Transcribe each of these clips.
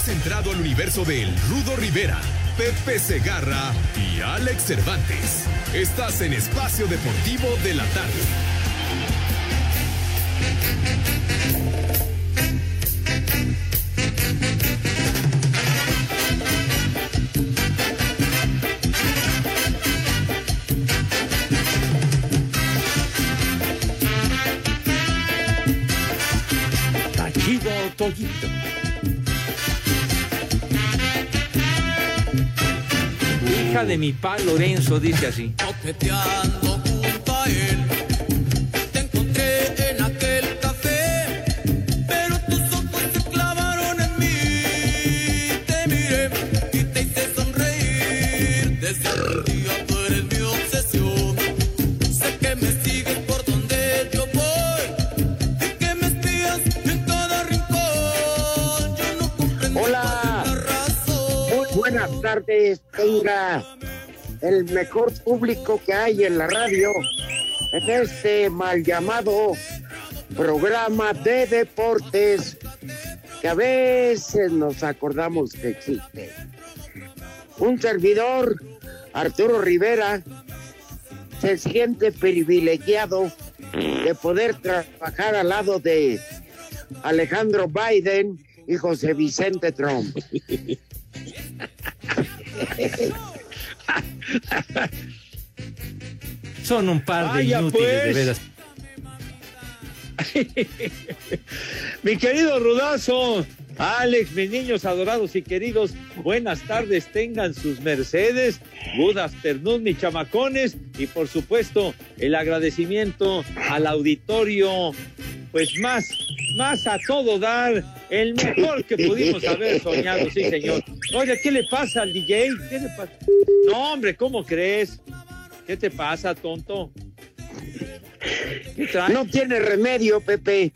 Has entrado al universo de El Rudo Rivera, Pepe Segarra y Alex Cervantes. Estás en Espacio Deportivo de la Tarde. Toyito. Hija de mi pa Lorenzo dice así. Coqueteando junto a él, te encontré en aquel café, pero tus ojos se clavaron en mí. Te miré y te hice sonreír. Desde aquel día tú eres mi obsesión. Sé que me sigues por donde yo voy y que me espías en cada rincón. Yo no comprendo Hola. cuál es la razón. Muy buenas tardes, tenga el mejor público que hay en la radio en este mal llamado programa de deportes que a veces nos acordamos que existe. Un servidor, Arturo Rivera, se siente privilegiado de poder trabajar al lado de Alejandro Biden y José Vicente Trump. Son un par de inútiles, de pues. veras. Mi querido Rudazo, Alex, mis niños adorados y queridos, buenas tardes, tengan sus mercedes, good afternoon, mis chamacones, y por supuesto, el agradecimiento al auditorio, pues más, más a todo dar, el mejor que pudimos haber soñado, sí, señor. Oye, ¿qué le pasa al DJ? ¿Qué le pasa? No, hombre, ¿cómo crees? ¿Qué te pasa, tonto? ¿Qué? No tiene remedio, Pepe.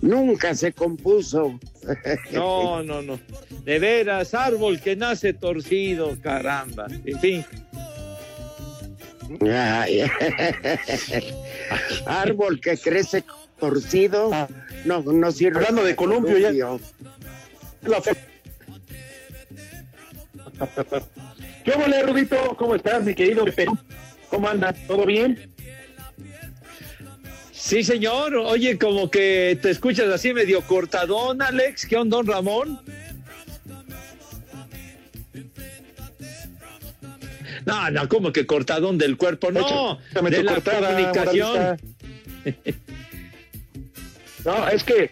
Nunca se compuso. No, no, no. De veras, árbol que nace torcido, caramba. En fin. Ay. Árbol que crece torcido. No, no sirve. Hablando de columpio, ya- Columpio. La fe- ¿Qué hola, Rudito? ¿Cómo estás, mi querido Pepe? ¿Cómo andas? ¿Todo bien? Sí, señor. Oye, como que te escuchas así medio cortadón, Alex. ¿Qué onda, don Ramón? No, no, como que cortadón del cuerpo. No, de la cortada, comunicación. No, es que,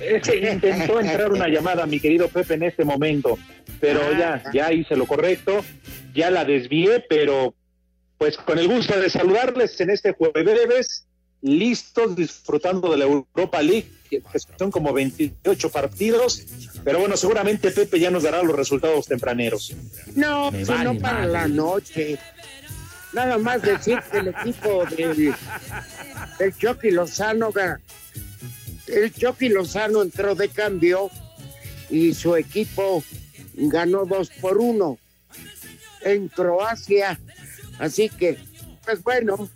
es que intentó entrar una llamada, mi querido Pepe, en este momento, pero ya, ya hice lo correcto, ya la desvié, pero pues con el gusto de saludarles en este jueves, listos, disfrutando de la Europa League, que son como 28 partidos, pero bueno, seguramente Pepe ya nos dará los resultados tempraneros. No, pues vale no para la noche. Nada más decir que el equipo del, del Chucky Lozano, el Chucky Lozano entró de cambio y su equipo ganó dos por uno en Croacia. Así que, pues bueno,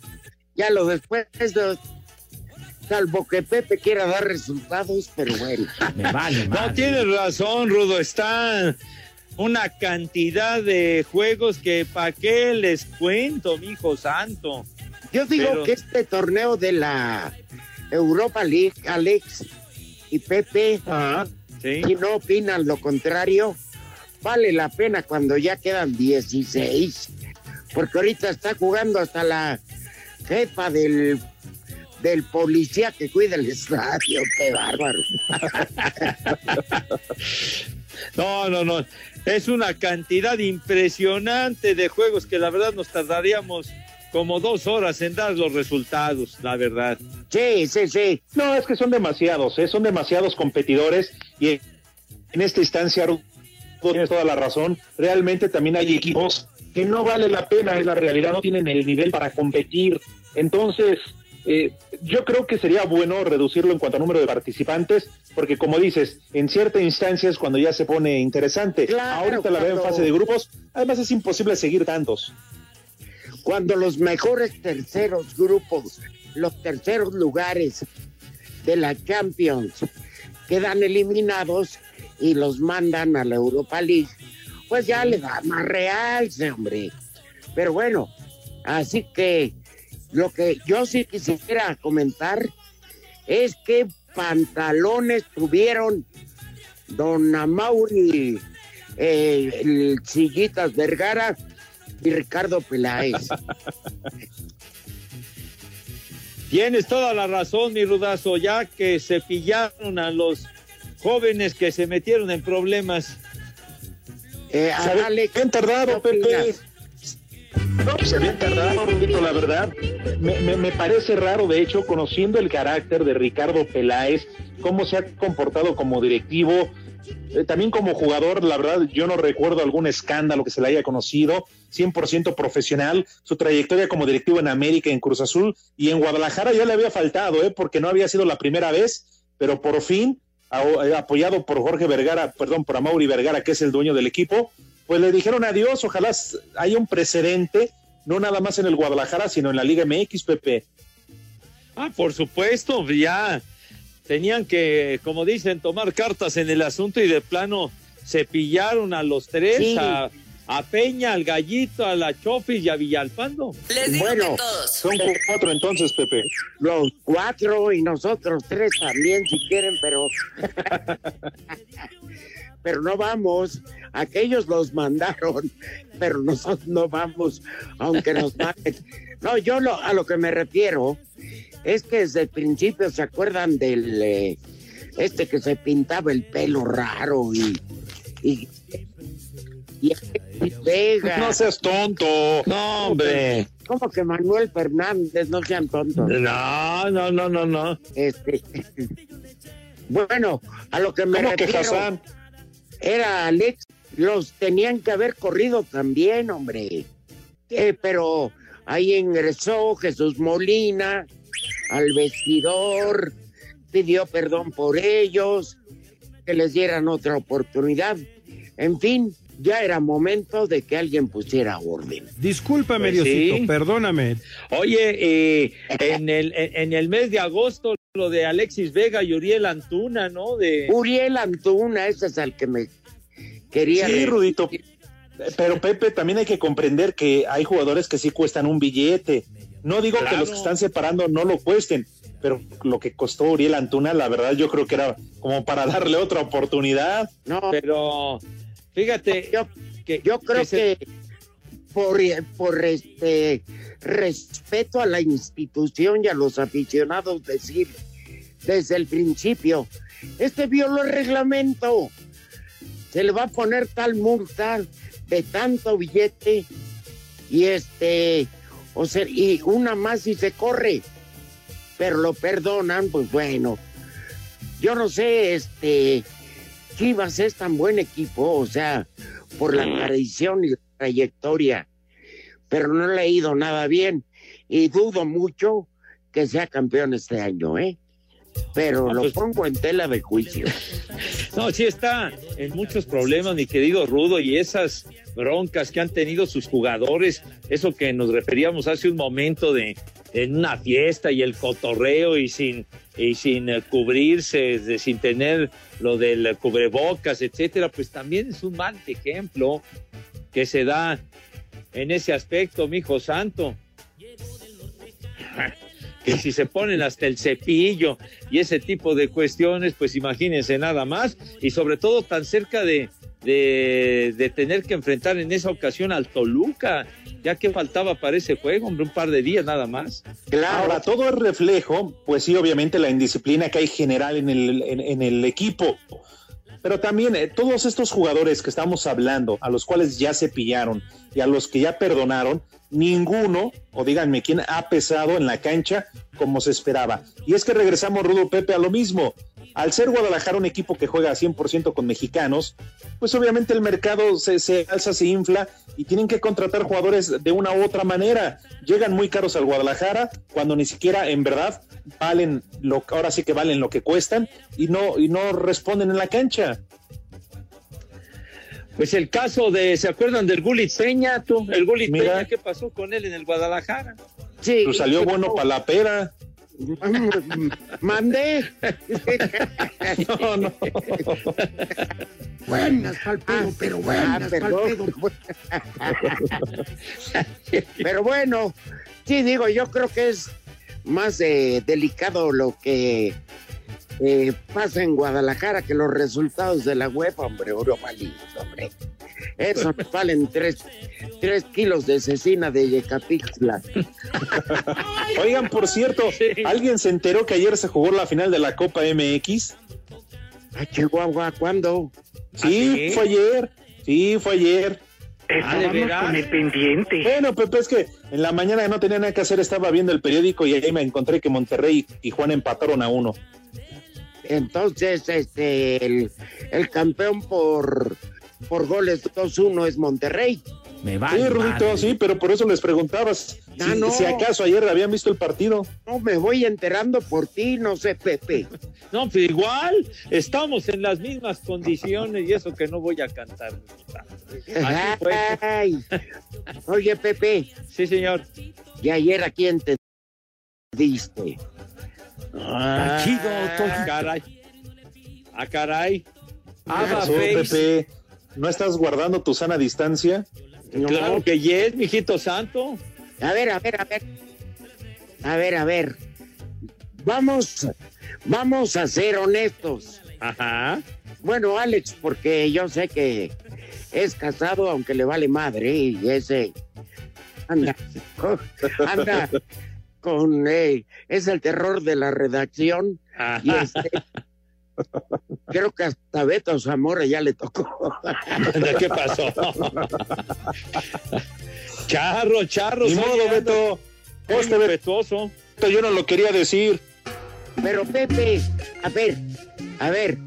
ya lo después de, salvo que Pepe quiera dar resultados, pero bueno. Me vale, No, madre. tienes razón, Rudo. Está una cantidad de juegos que para qué les cuento, mi hijo santo. Yo digo Pero- que este torneo de la Europa League, Alex y Pepe, Ah, Sí. si no opinan lo contrario, vale la pena cuando ya quedan 16, porque ahorita está jugando hasta la jefa del, del policía que cuida el estadio, qué bárbaro. No, no, no. Es una cantidad impresionante de juegos que la verdad nos tardaríamos como dos horas en dar los resultados, la verdad. Sí, sí, sí. No, es que son demasiados, ¿eh? son demasiados competidores y en esta instancia, tienes toda la razón. Realmente también hay equipos que no vale la pena, es la realidad, no tienen el nivel para competir. Entonces, eh, yo creo que sería bueno reducirlo en cuanto a número de participantes, porque como dices, en ciertas instancias cuando ya se pone interesante, Claro, ahorita la veo en fase de grupos, además es imposible seguir tantos. Cuando los mejores terceros grupos, los terceros lugares de la Champions quedan eliminados y los mandan a la Europa League, pues ya le da más realce, hombre. Pero bueno, así que lo que yo sí quisiera comentar es que pantalones tuvieron Don Amauri, eh, el Sillitas Vergara y Ricardo Peláez. Tienes toda la razón, mi rudazo, ya que se pillaron a los jóvenes que se metieron en problemas. Eh, Bien tardado, ¿qué Pepe. No, se habían tardado, la verdad. Me, me- me parece raro, de hecho, conociendo el carácter de Ricardo Peláez, cómo se ha comportado como directivo, eh, también como jugador, la verdad, yo no recuerdo algún escándalo que se le haya conocido, 100% profesional, su trayectoria como directivo en América, en Cruz Azul y en Guadalajara ya le había faltado, ¿eh? porque no había sido la primera vez, pero por fin, eh, apoyado por Jorge Vergara, perdón, por Amaury Vergara, que es el dueño del equipo, pues le dijeron adiós, ojalá haya un precedente, no nada más en el Guadalajara, sino en la Liga MX, Pepe. Ah, por supuesto, ya tenían que, como dicen, tomar cartas en el asunto y de plano se pillaron a los tres, Sí. a, a Peña, al Gallito, a la Chofis y a Villalpando. Les digo Bueno, que todos. Son cuatro entonces, Pepe. Los cuatro y nosotros tres también, si quieren, pero. pero no vamos. Aquellos los mandaron, pero nosotros no vamos, aunque nos manden. No, yo lo, a lo que me refiero es que desde el principio se acuerdan del. eh, este que se pintaba el pelo raro y. y y Alexis Vega. No seas tonto. No, hombre. Como que Manuel Fernández, no sean tontos. No, no, no, no, no. Este, bueno, a lo que me ¿Cómo que refiero Hassan? era Alex, los tenían que haber corrido también, hombre. Eh, pero ahí ingresó Jesús Molina al vestidor, pidió perdón por ellos, que les dieran otra oportunidad. En fin, ya era momento de que alguien pusiera orden. Discúlpame, Pues Diosito, sí. perdóname. Oye, eh, en, el, en, el mes de agosto, lo de Alexis Vega y Uriel Antuna, ¿no? De, Uriel Antuna, ese es el que me quería. Sí, Rudito. Pero Pepe, también hay que comprender que hay jugadores que sí cuestan un billete. No digo que los que están separando no lo cuesten, pero lo que costó Uriel Antuna, la verdad yo creo que era como para darle otra oportunidad. No, pero fíjate yo, que yo creo que se- que por, por este respeto a la institución y a los aficionados decir desde el principio, este violó el reglamento, se le va a poner tal multa de tanto billete y este, o sea, y una más y se corre, pero lo perdonan, pues bueno, yo no sé, este, Chivas es tan buen equipo, o sea, por la tradición y la trayectoria, pero no le ha ido nada bien. Y dudo mucho que sea campeón este año, ¿eh? Pero Ah, lo pues- pongo en tela de juicio. No, sí está en muchos problemas, mi querido Rudo, y esas broncas que han tenido sus jugadores, eso que nos referíamos hace un momento de en una fiesta y el cotorreo y sin y sin eh, cubrirse, de- sin tener lo del cubrebocas, etcétera, pues también es un mal ejemplo que se da en ese aspecto, mi hijo santo. Que si se ponen hasta el cepillo y ese tipo de cuestiones, pues imagínense nada más, y sobre todo tan cerca de, de, de tener que enfrentar en esa ocasión al Toluca, ya que faltaba para ese juego, hombre, un par de días nada más. Claro, Ahora, todo es reflejo, pues sí, obviamente la indisciplina que hay general en el, en, en el equipo. Pero también eh, todos estos jugadores que estamos hablando, a los cuales ya se pillaron y a los que ya perdonaron, ninguno, o díganme quién ha pesado en la cancha como se esperaba. Y es que regresamos, Rudo Pepe, a lo mismo. Al ser Guadalajara un equipo que juega 100% con mexicanos, pues obviamente el mercado se, se alza, se infla y tienen que contratar jugadores de una u otra manera. Llegan muy caros al Guadalajara cuando ni siquiera en verdad valen lo ahora sí que valen lo que cuestan y no y no responden en la cancha. Pues el caso de, ¿se acuerdan del Gulit Peña, tú? El Gulit Mira. Peña, ¿qué pasó con él en el Guadalajara? Sí. Pues salió bueno para la pera. Mandé. No, no. Buenas pa'l pedo, pero buenas Ah, pa'l perdón. pedo. Pero bueno, sí, digo, yo creo que es más eh, delicado lo que eh, pasa en Guadalajara que los resultados de la web, hombre, Europalis, hombre. Eso nos valen tres, tres kilos de cecina de Yecapixtla. Oigan, por cierto, ¿alguien se enteró que ayer se jugó la final de la Copa MX? Ay, Chihuahua, ¿cuándo? Sí, ¿Ah, sí? fue ayer. Sí, fue ayer. Ah, ¿de veras? Bueno, Pepe, es que en la mañana no tenía nada que hacer, estaba viendo el periódico y ahí me encontré que Monterrey y Juan empataron a uno. Entonces, este, el, el campeón por, por goles 2-1 es Monterrey. Me Sí, Rudito, sí, pero por eso les preguntabas Ah, si, no. si acaso ayer habían visto el partido. No me voy enterando por ti, no sé, Pepe. No, pues igual, estamos en las mismas condiciones y eso que no voy a cantar. Ay. Oye, Pepe, Sí, señor. ¿y ayer a quién te diste? Ah, chido, ah, caray. Ah, caray. Ah, ¿Qué pasó, Face. Pepe? ¿No estás guardando tu sana distancia? No. Claro que yes, mijito santo. A ver, a ver, a ver. A ver, a ver. Vamos, vamos a ser honestos. Ajá. Bueno, Alex, porque yo sé que es casado, aunque le vale madre, y ese anda, anda con, eh, es el terror de la redacción, y Ajá. este, creo que hasta Beto Zamora ya le tocó. ¿Qué pasó? charro, charro. Ni modo, Beto. Este Beto, respetuoso. yo no lo quería decir. Pero Pepe, a ver, a ver,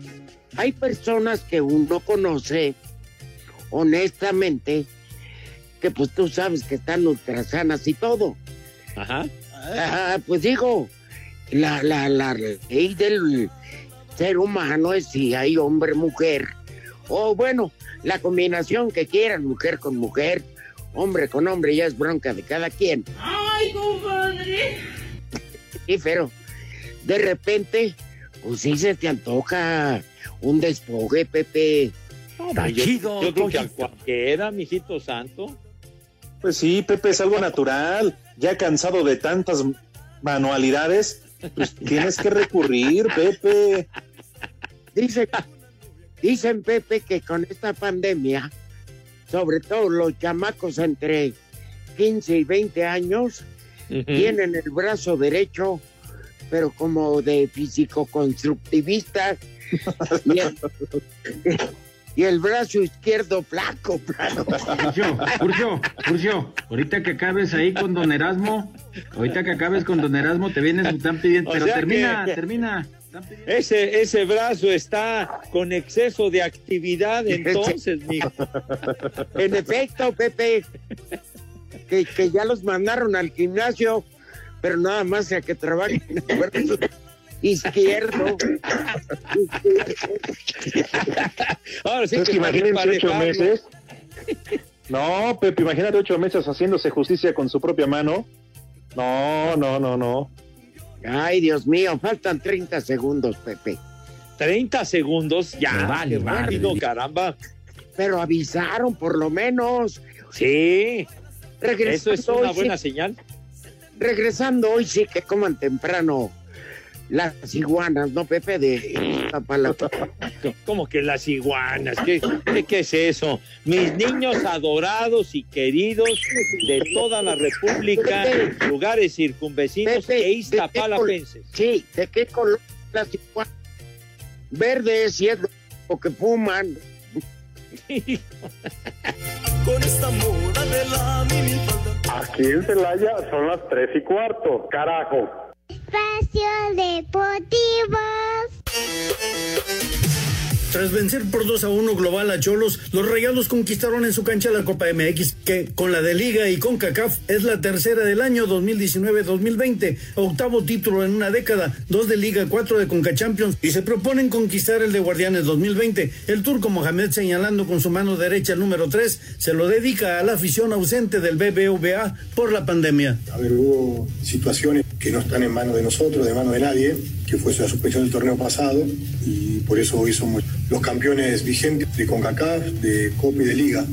hay personas que uno conoce, honestamente, que pues tú sabes que están ultrasanas y todo. Ajá. Ah, pues digo, la, la, la ley del ser humano es si hay hombre, mujer, o bueno, la combinación que quieran, mujer con mujer, hombre con hombre, ya es bronca de cada quien. ¡Ay, compadre! Sí, pero de repente, pues sí se te antoja un despoje, Pepe. Está chido, Yo creo que a cualquiera, mijito santo. Pues sí, Pepe, es algo natural. Ya cansado de tantas manualidades, pues tienes que recurrir, Pepe. Dice, dicen, Pepe, que con esta pandemia, sobre todo los chamacos entre 15 y 20 años, tienen el brazo derecho, pero como de físico-constructivista, y el, y el brazo izquierdo flaco, plano. Furcio, Furcio, Furcio, ahorita que acabes ahí con Don Erasmo, ahorita que acabes con Don Erasmo, te vienes, están pidiendo, O pero termina, que- termina. Ese, ese brazo está con exceso de actividad, entonces, mijo. En efecto, Pepe, que, que ya los mandaron al gimnasio, pero nada más a que trabajen el brazo izquierdo. Ahora sí que imagínense ocho meses. No, Pepe, imagínate ocho meses haciéndose justicia con su propia mano. No, no, no, no. Ay, Dios mío, faltan 30 segundos, Pepe. 30 segundos, ya. Vale, qué vale. rápido, caramba. Pero avisaron por lo menos. Sí, Regresando eso es una buena sí, señal. regresando hoy sí que coman temprano las iguanas, ¿no, Pepe? De Iztapalapa. Como que las iguanas, ¿qué, qué, qué es eso? Mis niños adorados y queridos de toda la República, lugares circunvecinos Pepe, e iztapalapenses. Sí, ¿de qué color las iguanas? Verdes, y es lo porque fuman. Con esta moda de la. Aquí en Celaya son las tres y cuarto, carajo. Espacio Deportivo. Tras vencer por 2 a 1 global a Cholos, los Rayados conquistaron en su cancha la Copa MX, que con la de Liga y con CACAF es la tercera del año 2019-2020, octavo título en una década, dos de Liga, cuatro de Conca Champions y se proponen conquistar el de Guardianes 2020. El turco Mohamed señalando con su mano derecha el número 3 se lo dedica a la afición ausente del BBVA por la pandemia. A ver, hubo situaciones que no están en manos de nosotros, de manos de nadie, que fue la suspensión del torneo pasado y por eso hoy somos los campeones vigentes de CONCACAF, de Copa y de Liga.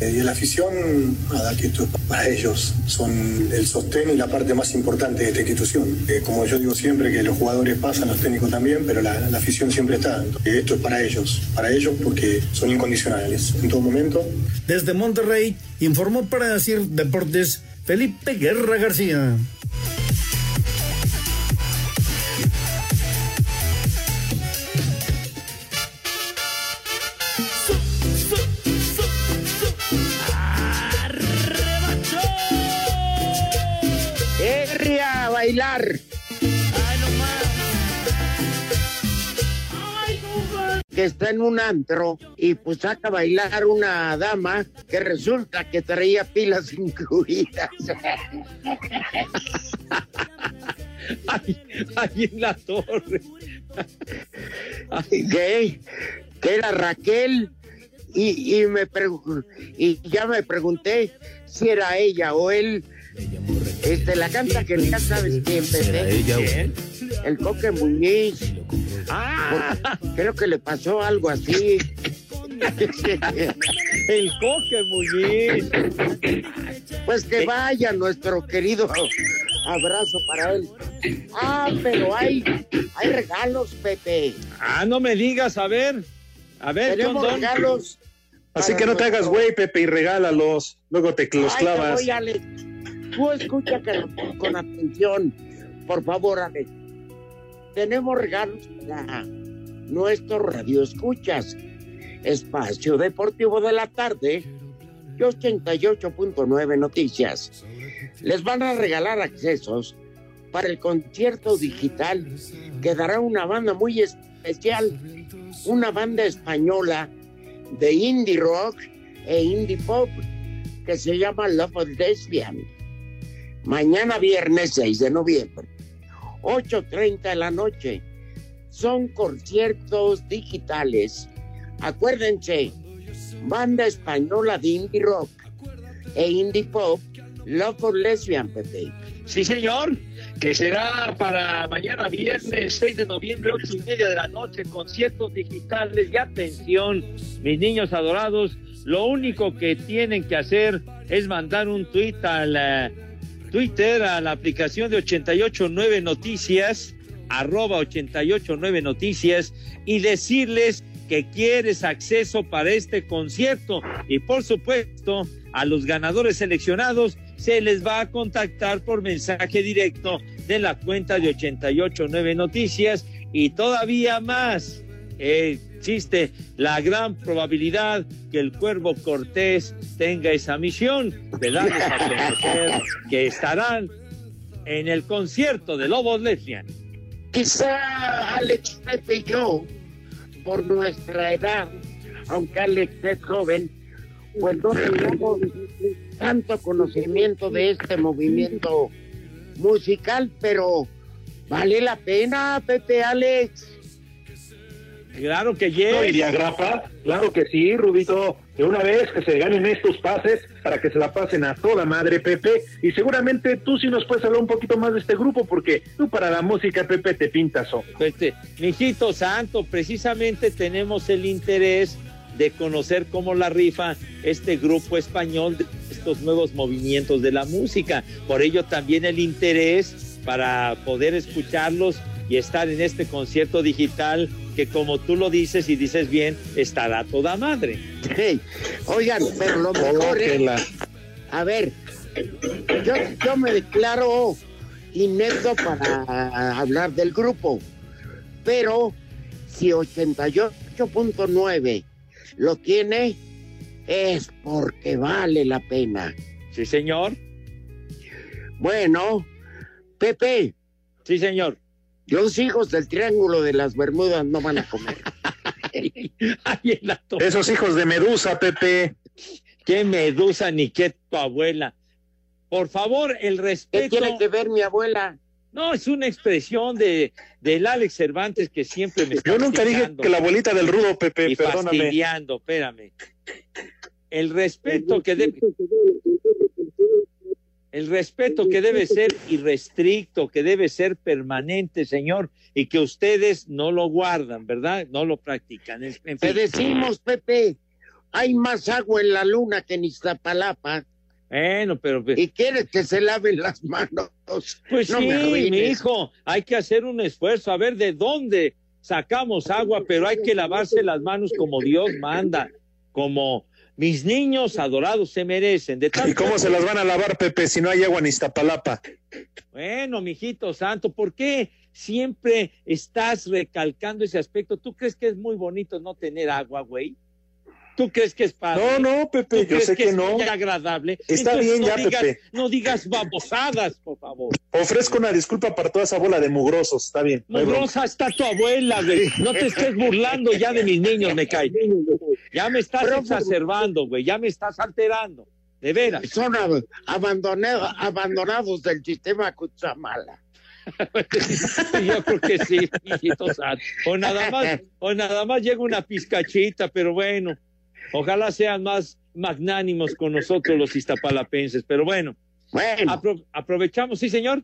Eh, y la afición, nada, que esto es para ellos, son el sostén y la parte más importante de esta institución. Eh, como yo digo siempre, que los jugadores pasan, los técnicos también, pero la, afición siempre está. Eh, esto es para ellos, para ellos porque son incondicionales en todo momento. Desde Monterrey informó para decir Deportes Felipe Guerra García. Que está en un antro y pues saca a bailar una dama que resulta que traía pilas incluidas. Ahí, ahí en la torre. ¿Qué? Que era Raquel y, y me y ya me pregunté si era ella o él. Este, la canta que ya sabes quién, Pepe. ¿Quién? El Coque Muñiz. Ah, creo que le pasó algo así. El Coque Muñiz. Pues que vaya nuestro querido abrazo para él. Ah, pero hay, hay regalos, Pepe. Ah, no me digas, a ver. A ver, Tenemos John regalos. Así que no te hagas güey, Pepe, y regálalos. Luego te los Ay, te clavas. voy, Alex. Tú escucha con atención. Por favor, Alex. Tenemos regalos para nuestros radioescuchas. Espacio Deportivo de la Tarde y 88.9 Noticias. Les van a regalar accesos para el concierto digital que dará una banda muy especial, una banda española de indie rock e indie pop que se llama Love of Lesbian. Mañana viernes 6 de noviembre, 8.30 de la noche. Son conciertos digitales. Acuérdense, banda española de indie rock e indie pop, Love of Lesbian, Pepe. Sí, señor, que será para mañana viernes 6 de noviembre, ocho y media de la noche, conciertos digitales Y atención, mis niños adorados, lo único que tienen que hacer es mandar un tweet al eh, Twitter, a la aplicación de 889 Noticias, arroba 889 Noticias, y decirles que quieres acceso para este concierto. Y por supuesto, a los ganadores seleccionados se les va a contactar por mensaje directo de la cuenta de 889 Noticias y todavía más. eh, existe la gran probabilidad que el Cuervo Cortés tenga esa misión de darles a conocer que estarán en el concierto de Lobos Lesbian. Quizá Alex, Pepe y yo, por nuestra edad, aunque Alex es joven, pues no tenemos tanto conocimiento de este movimiento musical, pero vale la pena, Pepe Alex. Claro que ¿No yes. iría Grafa? Claro que sí, Rubito. De una vez que se ganen estos pases para que se la pasen a toda madre, Pepe. Y seguramente tú sí nos puedes hablar un poquito más de este grupo, porque tú para la música, Pepe, te pintas solo. Este, mijito santo, precisamente tenemos el interés de conocer cómo la rifa este grupo español de estos nuevos movimientos de la música. Por ello también el interés para poder escucharlos y estar en este concierto digital que como tú lo dices y dices bien, estará toda madre. Hey, oigan, pero lo mejor es, a ver, yo, yo me declaro inepto para hablar del grupo, pero si 98.9 lo tiene es porque vale la pena. Sí, señor. Bueno, Pepe. Sí, señor. Los hijos del Triángulo de las Bermudas no van a comer. Esos hijos de Medusa, Pepe. ¿Qué Medusa ni qué tu abuela? Por favor, el respeto. ¿Qué tiene que ver mi abuela? No, es una expresión de del Alex Cervantes que siempre me está Yo nunca dije que la abuelita del rudo, Pepe, y perdóname. fastidiando, espérame. El respeto que debe el respeto que debe ser irrestricto, que debe ser permanente, señor, y que ustedes no lo guardan, ¿verdad? No lo practican. En- Te decimos, Pepe, hay más agua en la luna que en Iztapalapa. Bueno, pero y quieres que se laven las manos. Pues No sí, me mi hijo, hay que hacer un esfuerzo, a ver de dónde sacamos agua, pero hay que lavarse las manos como Dios manda, como mis niños adorados se merecen. De tal ¿Y cómo se las van a lavar, Pepe, si no hay agua en Iztapalapa? Bueno, mijito santo, ¿por qué siempre estás recalcando ese aspecto? ¿Tú crees que es muy bonito no tener agua, güey? ¿Tú crees que es padre? No, no, Pepe, ¿Tú yo sé que es no. muy agradable. Está Entonces, bien no ya, digas- Pepe. No digas babosadas, por favor. Ofrezco una disculpa para toda esa bola de mugrosos, está bien. no. Mugrosa está tu abuela, güey. No te estés burlando ya de mis niños, me cae. Ya me estás exacerbando, güey. Ya me estás alterando. De veras. Son ab- abandonado- abandonados del sistema Cutzamala. Yo creo que sí. O nada más, o nada más llega una pizcachita, pero bueno. Ojalá sean más magnánimos con nosotros los iztapalapenses. Pero bueno. Bueno. Apro- aprovechamos, sí, señor.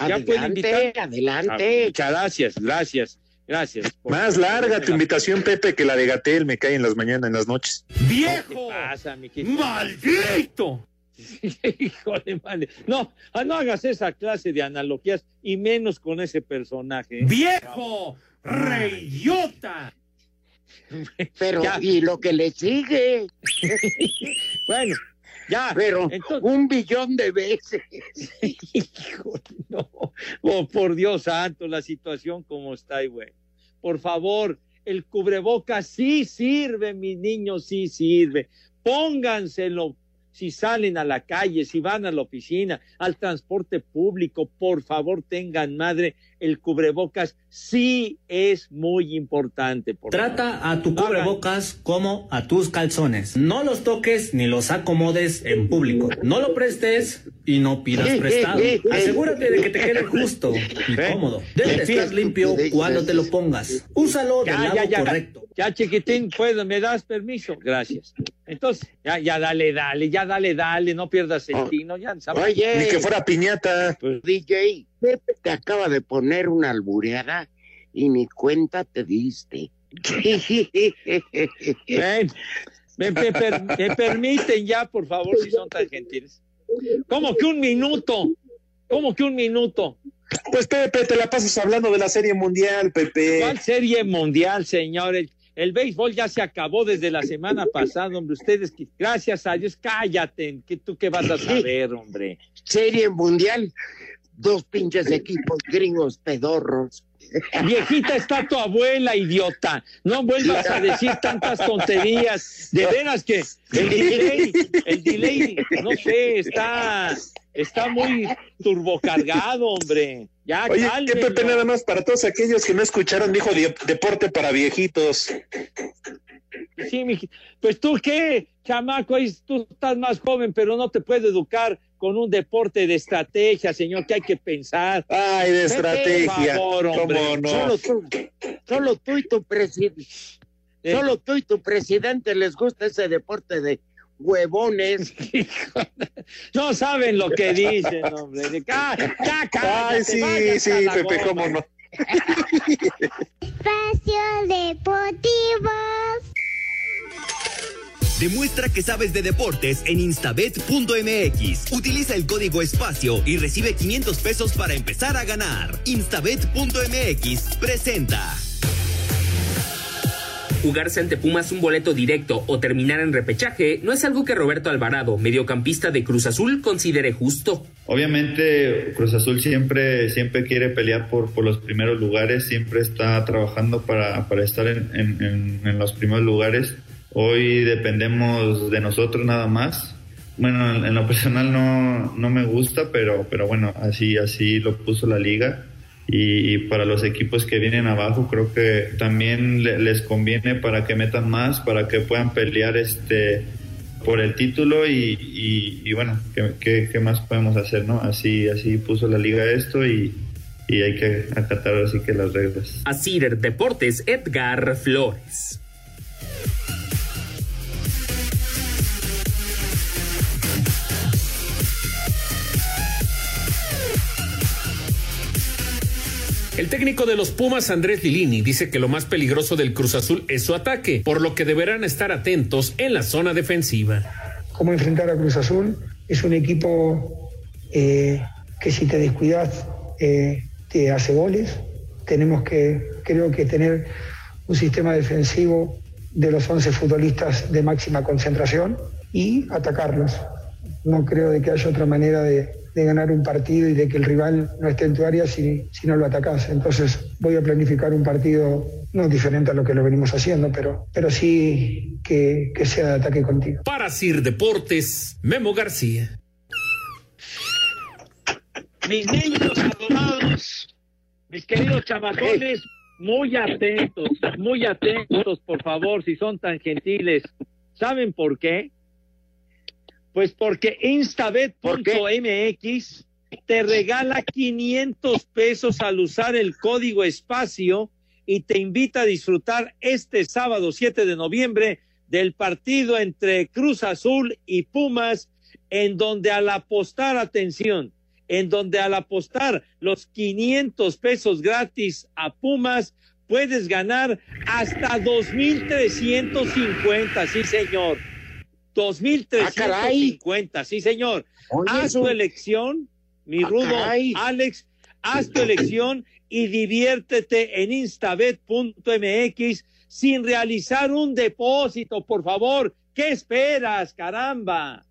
Ya puede Adelante, invitar. adelante. Ah, muchas gracias, gracias, gracias. Más larga tu invitación, Pepe, que la de Gatel me cae en las mañanas, en las noches. ¡Viejo! ¿Qué pasa, mijito? ¡Maldito! Híjole, madre. No, ah, no hagas esa clase de analogías y menos con ese personaje. ¿eh? ¡Viejo! ¡Reyota! Pero, Ya. ¿y lo que le sigue? bueno, ya. Pero un billón de veces. Híjole, no. Oh, por Dios santo, la situación como está güey. Por favor, el cubrebocas sí sirve, mis niños, sí sirve. Pónganselo si salen a la calle, si van a la oficina, al transporte público, por favor tengan madre, el cubrebocas sí es muy importante. Por Trata a tu cubrebocas como a tus calzones. No los toques ni los acomodes en público. No lo prestes y no pidas prestado. Asegúrate de que te quede justo y cómodo. Debe de estar limpio cuando te lo pongas. Úsalo del Ya, lado ya, ya. correcto. Ya, chiquitín, ¿puedo? ¿Me das permiso? Gracias. Entonces, ya, ya, dale, dale, ya, dale, dale, no pierdas el tino, ya. ¿sabes? Oye. Ni que fuera piñata. DJ, Pepe te acaba de poner una albureada y ni cuenta te diste. Ven, me, me per- me permiten ya, por favor, si son tan gentiles. ¿Cómo que un minuto? ¿Cómo que un minuto? Pues Pepe, te la pasas hablando de la Serie Mundial, Pepe. ¿Cuál serie mundial, señor? El, el béisbol ya se acabó desde la semana pasada, hombre. Ustedes, que- gracias a Dios, cállate. ¿Qué, ¿Tú qué vas a saber, hombre? Serie mundial, dos pinches equipos gringos pedorros. Viejita está tu abuela, idiota. No vuelvas a decir tantas tonterías. De veras que el delay, el delay, no sé, está, está muy turbocargado, hombre. Ya, Oye. ¿qué Pepe nada más para todos aquellos que no escucharon dijo de- deporte para viejitos? Sí, miji- pues tú qué, chamaco, Ahí tú estás más joven, pero no te puedo educar con un deporte de estrategia, señor, que hay que pensar. Ay, de estrategia. Por favor, hombre. ¿Cómo no? Solo tú, solo tú y tu presidente, Eh. solo tú y tu presidente les gusta ese deporte de huevones. No saben lo que dicen, hombre. ¡Ah, ya, cállate, Ay, sí, sí, Pepe, cómo no. Espacio Deportivo. Demuestra que sabes de deportes en instabet.mx. Utiliza el código espacio y recibe 500 pesos para empezar a ganar. Instabet.mx presenta. jugarse ante Pumas un boleto directo o terminar en repechaje no es algo que Roberto Alvarado, mediocampista de Cruz Azul, considere justo. Obviamente Cruz Azul siempre, siempre quiere pelear por, por los primeros lugares, siempre está trabajando para, para estar en, en, en los primeros lugares. Hoy dependemos de nosotros nada más. Bueno, en lo personal no, no me gusta, pero, pero bueno, así, así lo puso la liga y, y, para los equipos que vienen abajo creo que también le, les conviene para que metan más, para que puedan pelear este por el título y, y, y bueno, ¿qué, ¿qué, qué, más podemos hacer? no Así, así puso la liga esto y, y hay que acatar así que las reglas. Así Deportes, Edgar Flores. El técnico de los Pumas, Andrés Lilini, dice que lo más peligroso del Cruz Azul es su ataque, por lo que deberán estar atentos en la zona defensiva. ¿Cómo enfrentar a Cruz Azul? Es un equipo eh, que si te descuidas eh, te hace goles. Tenemos que, creo que, tener un sistema defensivo de los 11 futbolistas de máxima concentración y atacarlos. No creo de que haya otra manera de, de ganar un partido y de que el rival no esté en tu área si, si no lo atacas. Entonces voy a planificar un partido no diferente a lo que lo venimos haciendo, pero, pero sí que, que sea de ataque contigo. Para Sir Deportes, Memo García. Mis niños adorados, mis queridos chamacones, muy atentos, muy atentos, por favor, si son tan gentiles. ¿Saben por qué? Pues porque instabet.mx te regala 500 pesos al usar el código espacio y te invita a disfrutar este sábado 7 de noviembre del partido entre Cruz Azul y Pumas, en donde al apostar, atención, en donde al apostar los 500 pesos gratis a Pumas, puedes ganar hasta 2.350, sí señor. 2.350, ah, sí señor. Oye, haz tu elección, mi ah, rudo caray. Alex, haz tu elección y diviértete en instabet.mx sin realizar un depósito, por favor. ¿Qué esperas, caramba?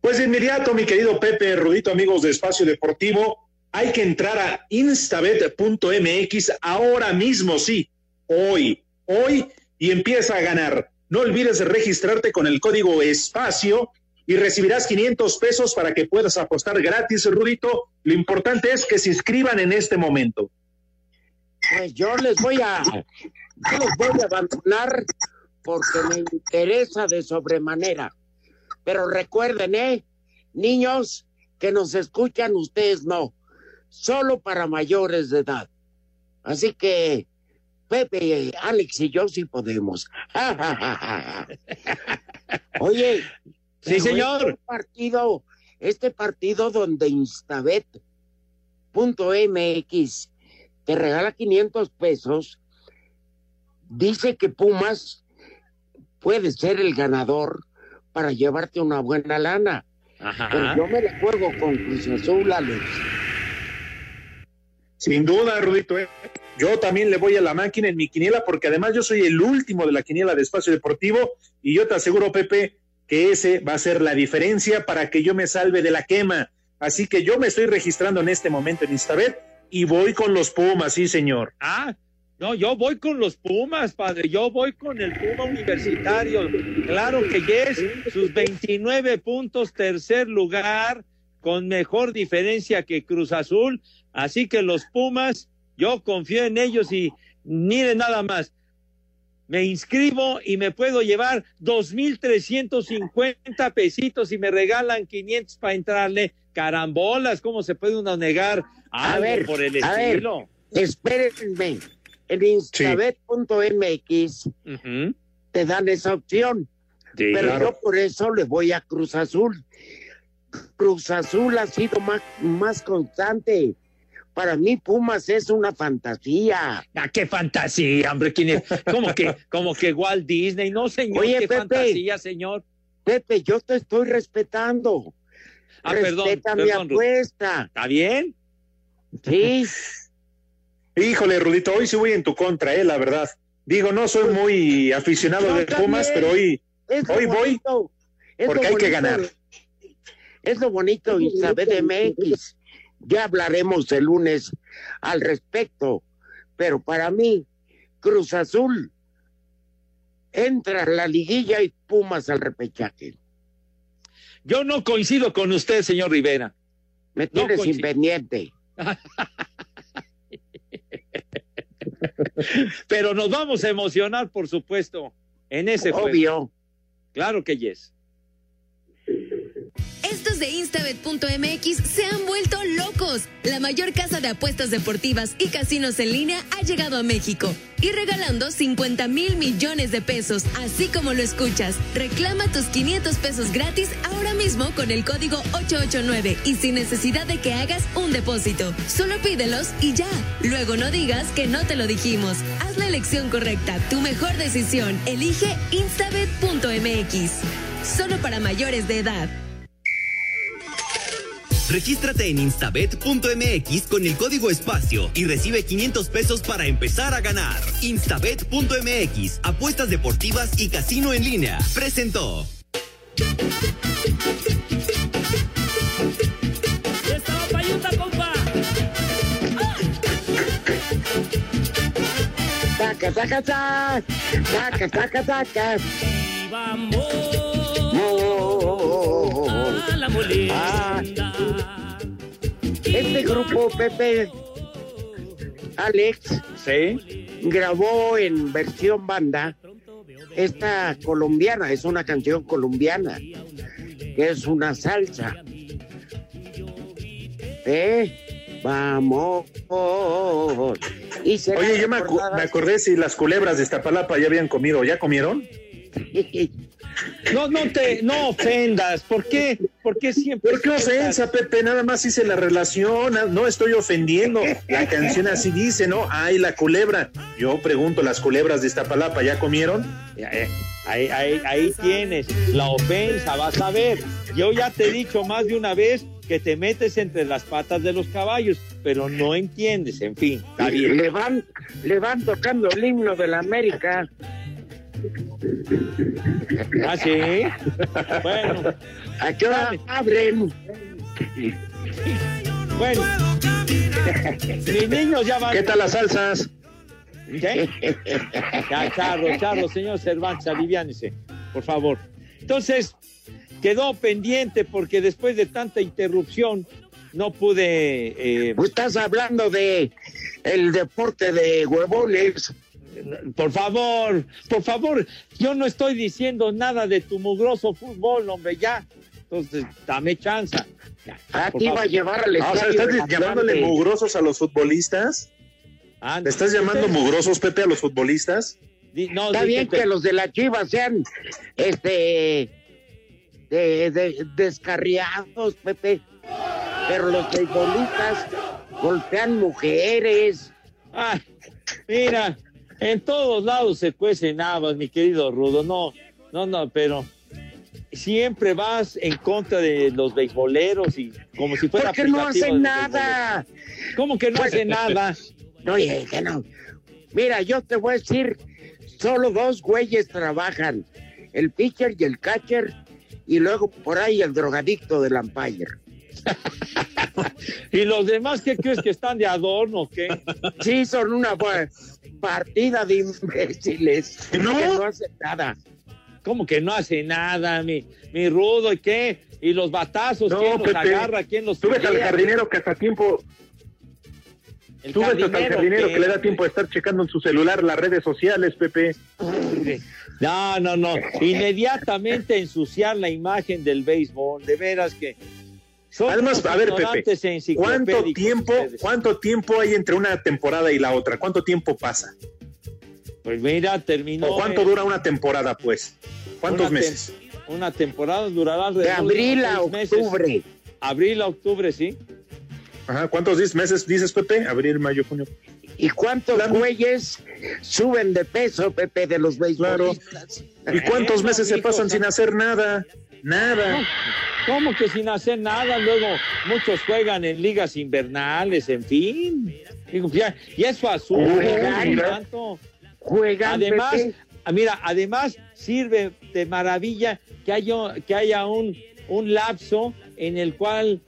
Pues de inmediato, mi querido Pepe, Rudito, amigos de Espacio Deportivo, hay que entrar a instabet.mx ahora mismo, sí, hoy, hoy, y empieza a ganar. No olvides registrarte con el código espacio y recibirás 500 pesos para que puedas apostar gratis, Rudito. Lo importante es que se inscriban en este momento. Pues yo les voy a, los voy a abandonar porque me interesa de sobremanera. Pero recuerden, ¿eh? Niños que nos escuchan, ustedes no. Solo para mayores de edad. Así que, Pepe, Alex y yo sí podemos. Oye. Sí, señor. Este partido, este partido donde Instabet.mx te regala 500 pesos, dice que Pumas puede ser el ganador para llevarte una buena lana. Ajá. Pero yo me la juego con Cruz Azul, Alex. Sin duda, Rudito. ¿eh? Yo también le voy a la máquina en mi quiniela porque además yo soy el último de la quiniela de Espacio Deportivo y yo te aseguro, Pepe, que ese va a ser la diferencia para que yo me salve de la quema. Así que yo me estoy registrando en este momento en Instabet y voy con los Pumas, sí, señor. Ah, no, yo voy con los Pumas, padre. Yo voy con el Puma Universitario. Claro que yes, sus 29 puntos, tercer lugar, con mejor diferencia que Cruz Azul. Así que los Pumas, yo confío en ellos y miren nada más. Me inscribo y me puedo llevar dos mil trescientos cincuenta pesitos y me regalan 500 para entrarle. Carambolas, ¿cómo se puede uno negar algo a ver, por el a estilo? Ver, espérenme en instabet.mx sí. uh -huh. te dan esa opción. Sí, pero claro. yo por eso le voy a Cruz Azul. Cruz Azul ha sido más, más constante. Para mí Pumas es una fantasía. ¿A qué fantasía, hombre? ¿Quién es? ¿Cómo que, como que Walt Disney? No, señor, Oye, qué Pepe, fantasía, señor. Pepe, yo te estoy respetando. Ah, Respeta perdón, mi perdón, apuesta. ¿Está bien? Sí. Híjole, Rudito, hoy sí voy en tu contra, eh, la verdad. Digo, no soy muy aficionado Yo de Pumas, pero hoy, Es hoy voy bonito, es porque hay que ganar. de- Es lo bonito, Isabel de MX. Ya hablaremos el lunes al respecto. Pero para mí, Cruz Azul entra a la liguilla y Pumas al repechaje. Yo no coincido con usted, señor Rivera. Me No tienes inpendiente. Pero nos vamos a emocionar, por supuesto, en ese juego. Obvio. Claro que yes. Estos de instabet.mx se han vuelto locos. La mayor casa de apuestas deportivas y casinos en línea ha llegado a México y regalando 50 mil millones de pesos, así como lo escuchas. Reclama tus 500 pesos gratis ahora mismo con el código 889 y sin necesidad de que hagas un depósito. Solo pídelos y ya. Luego no digas que no te lo dijimos. Haz la elección correcta, tu mejor decisión. Elige instabet.mx. Solo para mayores de edad. Regístrate en instabet.mx con el código espacio y recibe 500 pesos para empezar a ganar. Instabet.mx, apuestas deportivas y casino en línea. Presentó. Estaba payuta, compa. Saca, saca, saca. Saca, saca, saca. Y vamos Oh. a la. Ah, este grupo, Pepe, Alex, grabó en versión banda esta colombiana, es una canción colombiana, que es una salsa. ¿Eh? Vamos. Y Oye, yo me, acu- recordada- me acordé si las culebras de Iztapalapa ya habían comido. ¿Ya comieron? No, no te, no ofendas. ¿Por qué? ¿Por qué siempre? ¿Por qué ofensa, Pepe? Nada más hice la relación, ah, no estoy ofendiendo. La canción así dice, ¿no? Ay, la culebra. Yo pregunto, ¿las culebras de Iztapalapa ya comieron? Eh, Ahí, ahí, ahí tienes la ofensa, vas a ver. Yo ya te he dicho más de una vez que te metes entre las patas de los caballos, pero no entiendes, en fin, está bien. Le van, le van tocando el himno de la América. ¿Ah, sí? Bueno. ¿A qué hora abren? Bueno. Mis niños ya van. ¿Qué tal las salsas? ¿Qué? Ya, charro, charro, señor Cervantes, aliviánese, por favor. Entonces, quedó pendiente porque después de tanta interrupción no pude. eh, Estás hablando de el deporte de huevones. Por favor, por favor, yo no estoy diciendo nada de tu mugroso fútbol, hombre, ya. Entonces, dame chance. Ya, Ah, por te iba a llevar al Ah, o sea, ¿estás llamándole mugrosos a los futbolistas? Ah, ¿Le estás llamando mugrosos, Pepe, a los futbolistas? no, Está bien te- que los de la Chivas sean este de, de- descarriados, Pepe. Pero los beisbolistas golpean mujeres. Ah, mira, en todos lados se cuecen habas, mi querido Rudo. No, no, no, pero siempre vas en contra de los beisboleros y como si fuera Porque no hacen nada. ¿Cómo que no Pues- hace nada? Oye, que no. Mira, yo te voy a decir, solo dos güeyes trabajan, el pitcher y el catcher, y luego por ahí el drogadicto del umpire. ¿Y los demás qué crees que están de adorno o qué? Sí, son una buena partida de imbéciles. ¿No? Que no hacen nada. ¿Cómo que no hace nada, mi, mi Rudo? ¿Y qué? ¿Y los batazos? No, ¿Quién los Pepe, agarra? ¿Quién los Tú ves al jardinero que hasta tiempo... El Tú ves hasta al jardinero jardinero que- que le da tiempo de estar checando en su celular las redes sociales, Pepe. No, no, no. Inmediatamente ensuciar la imagen del béisbol. De veras que. Son Además, a ver, Pepe, enciclopédicos ¿cuánto tiempo, ustedes. ¿cuánto tiempo hay entre una temporada y la otra? ¿Cuánto tiempo pasa? Pues mira, terminó. ¿O cuánto dura una temporada, pues? ¿Cuántos una tem- meses? Una temporada durará De abril a meses. octubre. Abril a octubre, sí. Ajá, ¿cuántos meses dices, Pepe? Abril, mayo, junio. ¿Y cuántos güeyes suben de peso, Pepe, de los beisbolistas? ¿Y cuántos meses se pasan sin hacer nada? Nada. ¿Cómo que sin hacer nada? Luego muchos juegan en ligas invernales, en fin. Digo, ya, y eso azul, Uy, no mira. tanto. Juegan, Además, Pepe. ah, mira, además sirve de maravilla que haya, que haya un, un lapso en el cual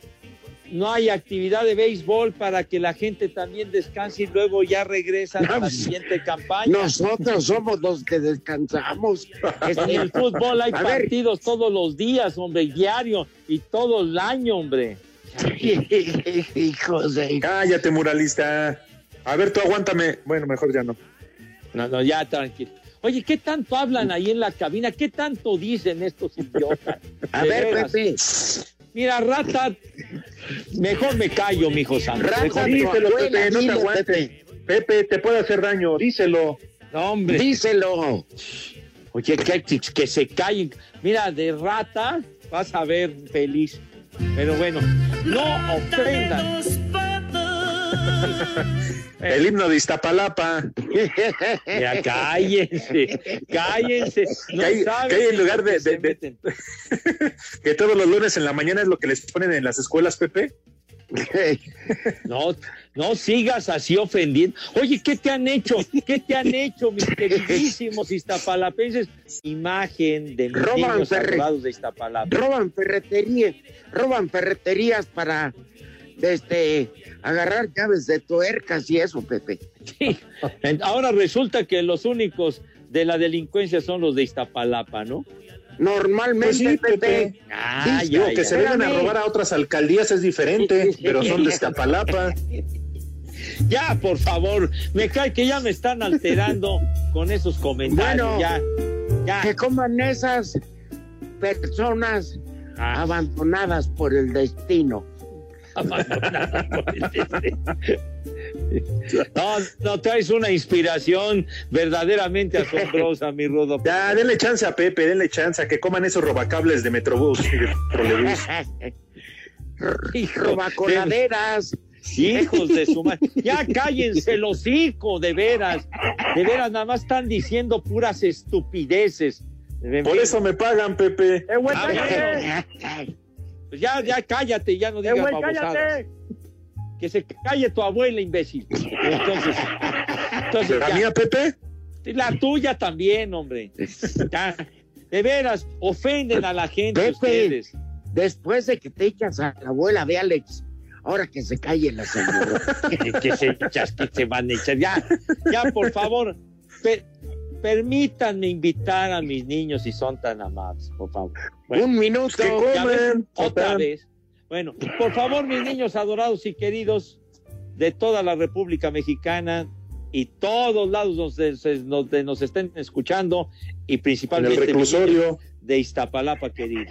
no hay actividad de béisbol para que la gente también descanse y luego ya regresan a la siguiente campaña. Nosotros somos los que descansamos. En el fútbol hay A ver, partidos todos los días, hombre, diario y todo el año, hombre. Hijos de... Cállate, muralista. A ver, tú aguántame. Bueno, mejor ya no. No, no, ya tranquilo. Oye, ¿qué tanto hablan ahí en la cabina? ¿Qué tanto dicen estos idiotas? A ver, veras. Pepe. Mira, rata, mejor me callo, mijo santo. Rata, Díselo, abuela, Pepe, no te aguantes. Pepe. Pepe, te puede hacer daño, díselo. No, hombre. Díselo. Oye, que, que- que se callen. Mira, de rata vas a ver feliz. Pero bueno, no ofendan. El himno de Iztapalapa. Ya cállense, cállense. No que, saben que hay en lugar de, que todos los lunes en la mañana es lo que les ponen en las escuelas, Pepe. No, no sigas así ofendiendo. Oye, ¿qué te han hecho? ¿Qué te han hecho, mis queridísimos iztapalapenses? Imagen de mis Roban niños de Iztapalapa. roban ferreterías, roban ferreterías para este agarrar llaves de tuercas y eso, Pepe. Sí. Ahora resulta que los únicos de la delincuencia son los de Iztapalapa, ¿no? Normalmente, Pues sí, Pepe. Pepe. Ah, Dice- ya, Digo, que ya. se vengan a robar a otras alcaldías es diferente, pero son de Iztapalapa. Ya, por favor, me cae que ya me están alterando con esos comentarios. Bueno. ya, ya. Que coman esas personas Ah. abandonadas por el destino. Abandonada por el destino. No, no traes una inspiración verdaderamente asombrosa, mi Rudo. Ya, denle chance a Pepe, denle chance a que coman esos robacables de Metrobús y de Trolebús. Robacoladeras. Hijos de su madre. Ya cállense los hijos, de veras. De veras, nada más están diciendo puras estupideces. Por eso me pagan, Pepe. Pues ya, ya cállate, ya no ¡Eh, digas güey, babosadas. cállate! Que se calle tu abuela, imbécil. Entonces, entonces ¿La ya. mía, Pepe? La tuya también, hombre. Ya, de veras, ofenden a la gente Pepe. ustedes. Después de que te echas a la abuela de Alex, ahora que se calle la señora. Que, que se, que se van a echar. Ya, ya, por favor, pe- permítanme invitar a mis niños si son tan amables, por favor. Bueno, Un minuto. Que comen. otra vez. Bueno, por favor, mis niños adorados y queridos de toda la República Mexicana y todos lados donde, nos estén escuchando y En principalmente el reclusorio. de Iztapalapa, querido.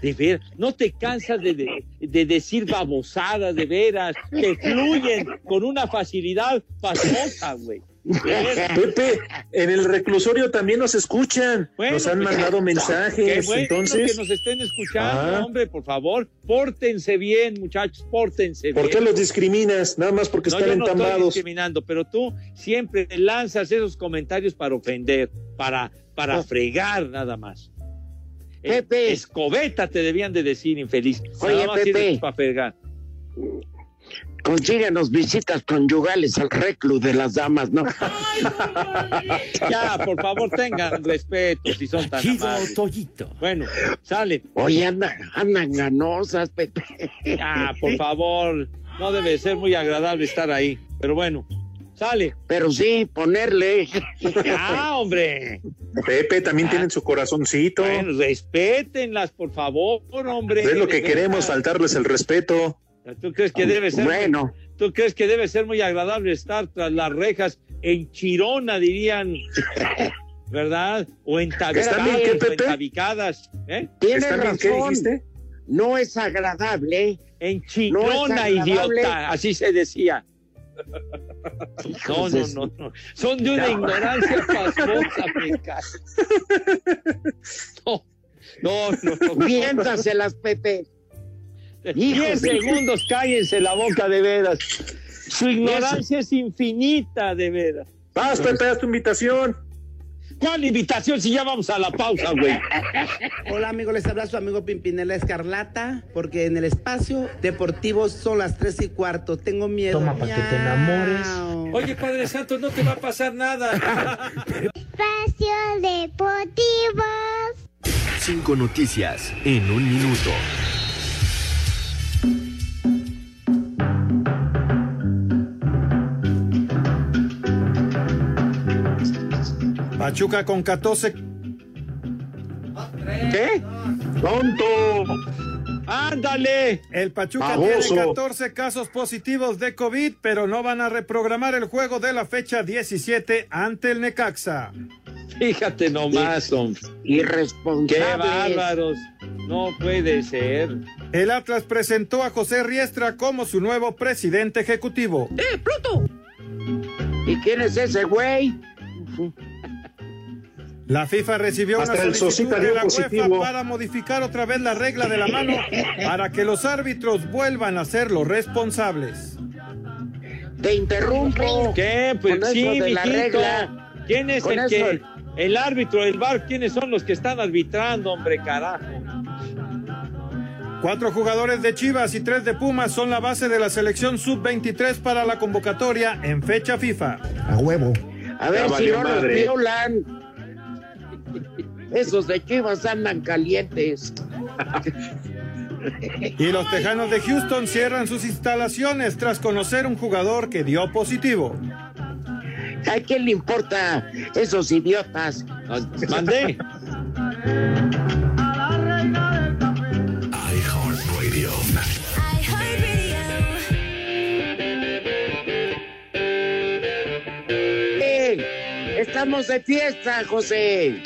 De ver, no te cansas de, de- de decir babosadas, de veras, que fluyen con una facilidad pasosa, güey. Pepe, en el reclusorio también nos escuchan. Bueno, nos han pues, mandado Qué mensajes. bueno entonces, que nos estén escuchando, Ah. hombre, por favor, pórtense bien, muchachos, pórtense ¿por bien. qué los discriminas? Nada más porque no, están yo no estoy entambados. discriminando, pero tú siempre lanzas esos comentarios para ofender, para, para Oh. fregar nada más. Pepe. Escobeta te debían de decir, infeliz. Oye, nada más Pepe. para fregar. Consíguenos visitas conyugales al reclu de las damas, ¿no? Ya, por favor, tengan respeto si son tan amables. Bueno, sale. Oye, andan, andan ganosas, Pepe. Ya, por favor, no debe ser muy agradable estar ahí. Pero bueno, sale. Pero sí, ponerle. Ya, hombre. Pepe, también tienen su corazoncito. Bueno, respétenlas, por favor, hombre. es lo que queremos, faltarles el respeto. ¿Tú crees que debe ser? Bueno, ¿Tú crees que debe ser muy agradable estar tras las rejas en Chirona, dirían? ¿Verdad? O en ¿Está bien, tabicadas. ¿eh? tienes ¿Está bien? ¿Qué razón. dijiste? No es agradable. En No Chirona, agradable. idiota. Así se decía. No, no, no, no. Son de una ignorancia pasmosa. No, no, no. no. Miéntaselas, Pepe. Diez Hijos de- segundos, cállense la boca de veras. Su ignorancia es infinita, de veras. Pepe, haz tu invitación. ¿Cuál invitación si ya vamos a la pausa, güey? Hola amigos, les habla su amigo Pimpinela Escarlata, porque en el espacio deportivo son las tres y cuarto. Tengo miedo. Toma pa' que te enamores. Oye, Padre Santo, no te va a pasar nada. Espacio Deportivo. Cinco noticias en un minuto. Pachuca con 14. ¿Qué? ¡Tonto! ¡Ándale! El Pachuca Baboso. tiene 14 casos positivos de COVID, pero no van a reprogramar el juego de la fecha 17 ante el Necaxa. Fíjate nomás, hombre. ¡Qué Irresponsables. bárbaros! No puede ser. El Atlas presentó a José Riestra como su nuevo presidente ejecutivo. ¿Y quién es ese güey? La FIFA recibió Hasta una solicitud de la UEFA positivo. para modificar otra vez la regla de la mano para que los árbitros vuelvan a ser los responsables. Te interrumpo. ¿Qué? Pues Con sí, eso de la regla. ¿Quién es Con el eso- que... El árbitro, el bar, ¿quiénes son los que están arbitrando, hombre, carajo? Cuatro jugadores de Chivas y tres de Pumas son la base de la selección sub-23 para la convocatoria en fecha FIFA. A huevo. A ver Ya si no los violan. Esos de Chivas andan calientes. Y los Tejanos de Houston cierran sus instalaciones tras conocer un jugador que dio positivo. ¿A quién le importa esos idiotas? Mandé. Estamos de fiesta, José.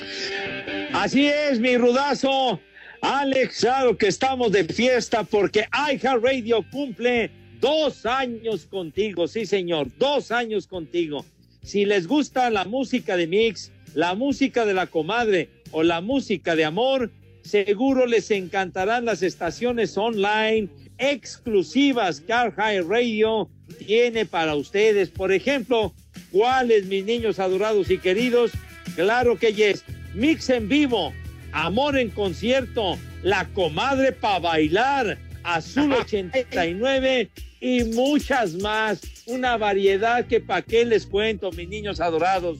Así es, mi rudazo. Alex, claro que estamos de fiesta porque iHeartRadio cumple dos años contigo, sí señor, dos años contigo. Si les gusta la música de Mix, la música de la comadre o la música de amor, seguro les encantarán las estaciones online exclusivas que iHeartRadio tiene para ustedes. Por ejemplo, ¿cuáles, mis niños adorados y queridos? Claro que yes. Mix en vivo, Amor en concierto, La comadre para bailar, Azul 89 y muchas más. Una variedad que para qué les cuento, mis niños adorados,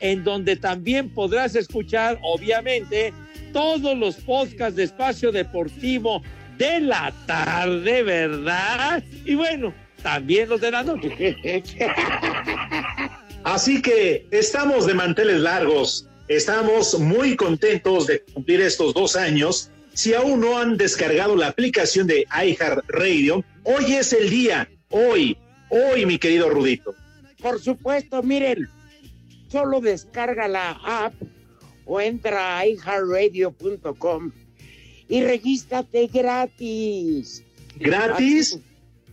en donde también podrás escuchar, obviamente, todos los podcasts de Espacio Deportivo de la tarde, ¿verdad? Y bueno, también los de la noche. Así que estamos de manteles largos. Estamos muy contentos de cumplir estos dos años. Si aún no han descargado la aplicación de iHeartRadio, hoy es el día. Hoy, hoy, mi querido Rudito. Por supuesto, miren, solo descarga la app o entra a iHeartRadio.com y regístrate gratis. ¿Gratis? Así-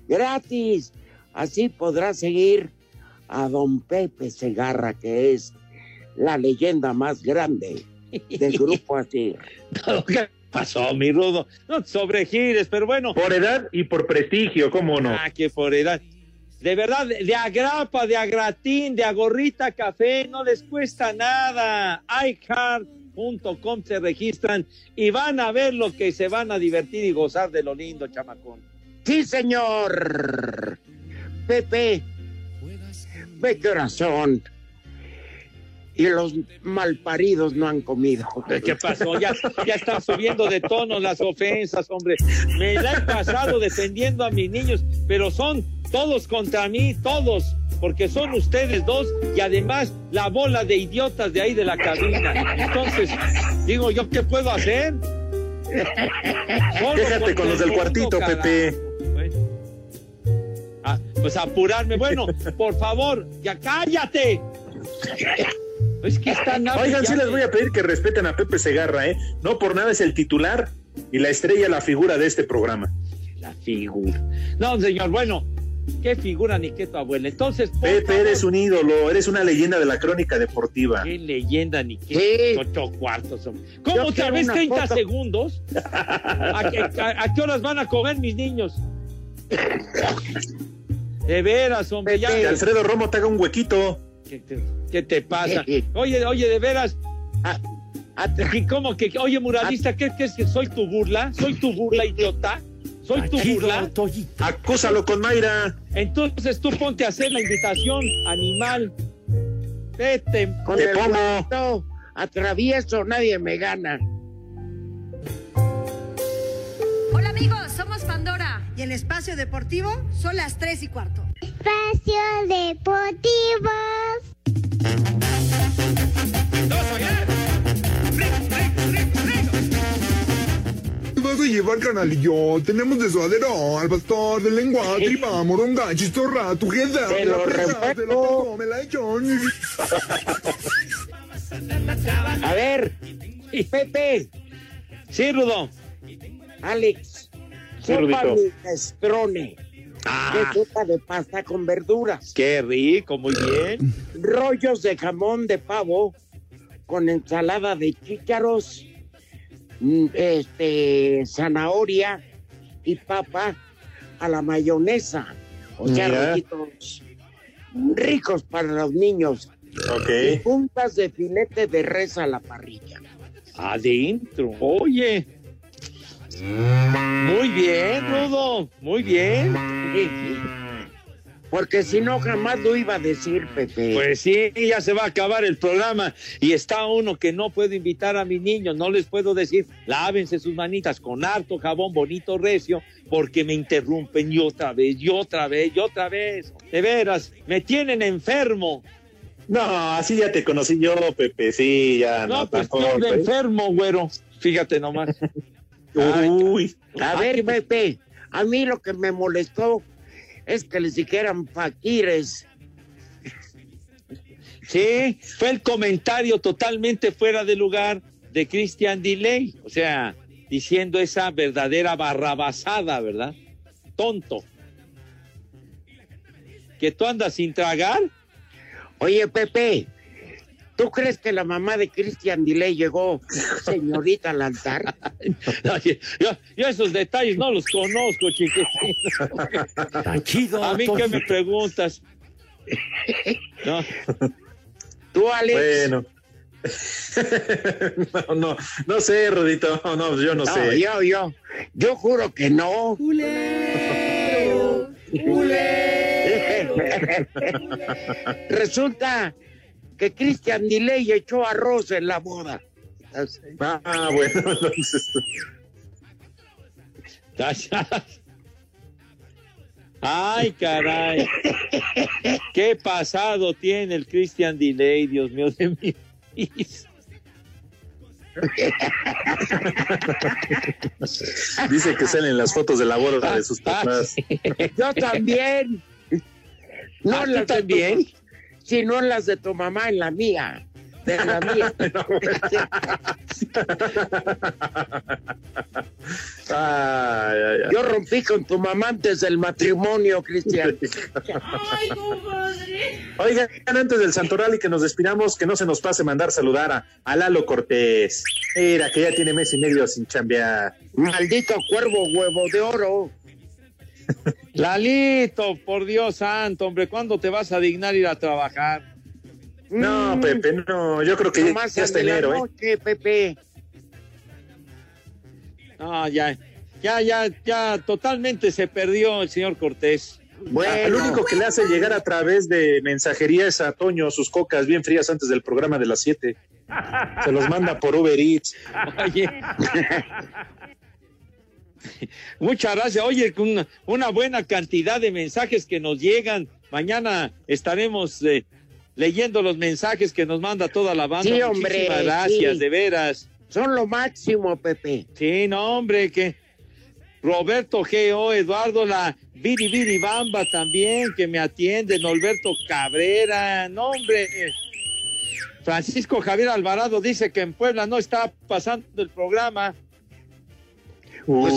gratis. Así podrás seguir a don Pepe Segarra, que es la leyenda más grande del grupo así. ¿Qué pasó, mi rudo? No te sobregires, pero bueno. Por edad y por prestigio, ¿cómo no? Ah, que por edad. De verdad, de agrapa, de agratín, de agorrita café, no les cuesta nada. iCard.com se registran y van a ver lo que se van a divertir y gozar de lo lindo, chamacón. Sí, señor. Pepe, ve qué horas son. Y los malparidos no han comido. ¿Qué pasó? Ya, ya están subiendo de tono las ofensas, hombre. Me la he pasado defendiendo a mis niños, pero son todos contra mí, todos, porque son ustedes dos y además la bola de idiotas de ahí de la cabina. Entonces, digo yo, ¿qué puedo hacer? Solo Déjate con los del el cuartito, carajo. Pepe. Bueno. Ah, pues apurarme. Bueno, por favor, ya cállate. Es que están Oigan, sí les voy a pedir que respeten a Pepe Segarra, ¿eh? No por nada es el titular y la estrella, la figura de este programa. La figura. No, señor, bueno, qué figura ni qué tu abuela. Entonces, Pepe, favor, eres un ídolo, eres una leyenda de la crónica deportiva. qué leyenda ni qué ocho cuartos. hombre. ¿Cómo Yo una 30 foto. segundos? ¿A qué, a- a qué horas van a comer mis niños? De veras, hombre, ya. Que Alfredo Romo te haga un huequito. ¿Qué te, qué te pasa? Oye, oye, de veras. ¿Y cómo que, oye, muralista, ¿qué, qué es que soy tu burla? ¿Soy tu burla, idiota? ¿Soy tu burla? Acúsalo con Mayra. Entonces tú ponte a hacer la invitación, animal. Vete. Con el atravieso, nadie me gana. Hola amigos, somos Pandora y en Espacio Deportivo son las 3 y cuarto. Espacio Deportivo. Vas a llevar, canalillo? Tenemos de suadero al pastor, de lengua, tripa, moronga, chistorra, tujeda. Te lo respeto. me la he hecho. A ver, Pepe. Sí, Rudo. Alex. Sí, sopa Rudito. minestrone. Ah. Sopa de pasta con verduras. Qué rico, muy bien. Rollos de jamón de pavo con ensalada de chícharos, mm, este, zanahoria y papa a la mayonesa. O sea, Mira. rollitos ricos para los niños. Ok. Y puntas de filete de res a la parrilla. Adentro. Oye. Muy bien, Rudo. Muy bien. Porque si no, jamás lo iba a decir, Pepe. Pues sí, ya se va a acabar el programa y está uno que no puedo invitar a mis niños, no les puedo decir, lávense sus manitas con harto jabón bonito recio, porque me interrumpen y otra vez, y otra vez, y otra vez. De veras, me tienen enfermo. No, así ya te conocí yo, Pepe. Sí, ya. No, No, pues tampoco, estoy de ¿eh? enfermo, güero. Fíjate nomás. Uy. A ver, Pepe, a mí lo que me molestó es que les dijeran faquires. Sí, fue el comentario totalmente fuera de lugar de Christian Delay, o sea, diciendo esa verdadera barrabasada, ¿verdad? Tonto. ¿Que tú andas sin tragar? Oye, Pepe, ¿tú crees que la mamá de Christian Delay llegó señorita al altar? Oye, yo, yo esos detalles no los conozco, chiquitín. chido. A mí qué me preguntas. No. ¿Tú, Alex? Bueno. no, no, no sé, Rodito. No, no, yo no, No, sé. yo, yo, yo juro que no. Resulta que Christian Delay echó arroz en la boda. Ah, bueno, entonces. Ay, caray. ¿Qué pasado tiene el Christian Delay, Dios mío de vida? Dice que salen las fotos de la boda de sus papás. Yo también. No ¿Ah, tu- también? Sí, no las de tu mamá, en la mía. De la mía. Ay, ay, ay. Yo rompí con tu mamá antes del matrimonio, Cristian. Oigan, antes del Santoral y que nos despidamos, que no se nos pase mandar saludar a, a Lalo Cortés. Mira, que ya tiene mes y medio sin chambear. Maldito cuervo huevo de oro. Lalito, por Dios santo, hombre, ¿cuándo te vas a dignar ir a trabajar? No, Pepe, no, yo creo que ya, está la enero, ¿eh? noche, Pepe. No, ya, ya, ya, ya, totalmente se perdió el señor Cortés. Al único que le hace llegar a través de mensajería es a Toño sus cocas bien frías antes del programa de las 7. Se los manda por Uber Eats. Oye. Muchas gracias. Oye, una, una buena cantidad de mensajes que nos llegan. Mañana estaremos eh, leyendo los mensajes que nos manda toda la banda. Sí, hombre, Muchísimas gracias, sí. de veras. Son lo máximo, Pepe. Sí, no, hombre, que Roberto G.O., Eduardo La Viri Viri Bamba también, que me atiende, Norberto Cabrera, no, hombre. Francisco Javier Alvarado dice que en Puebla no está pasando el programa. Pues,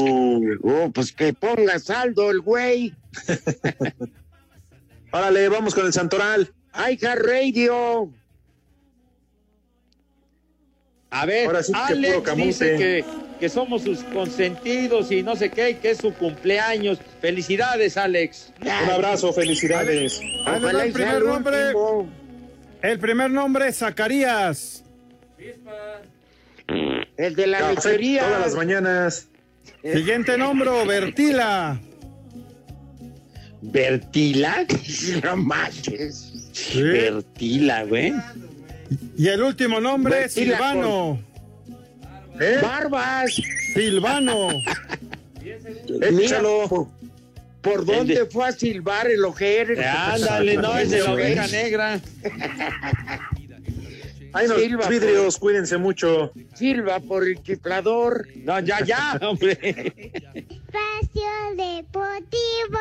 oh, pues que ponga saldo el güey. Órale, vamos con el Santoral. ¡Ay, Radio! A ver, Ahora sí que Alex dice que, que somos sus consentidos y no sé qué, y que es su cumpleaños. Felicidades, Alex. Un abrazo, felicidades. El primer nombre. El primer nombre, Zacarías. El de la lechería. Todas las mañanas. Siguiente nombre, Bertila. ¿Bertila? No manches. Sí. Bertila, güey. Y el último nombre, Bertila Silvano. ¡Barbas! Silvano. Mira, por, por dónde de- fue a silbar el ojero? Ándale, no, es de la oveja negra. Ay, no, Silva, los vidrios, cuídense mucho. Silva por el chiflador. No, ya, ya, hombre. Espacio Deportivo.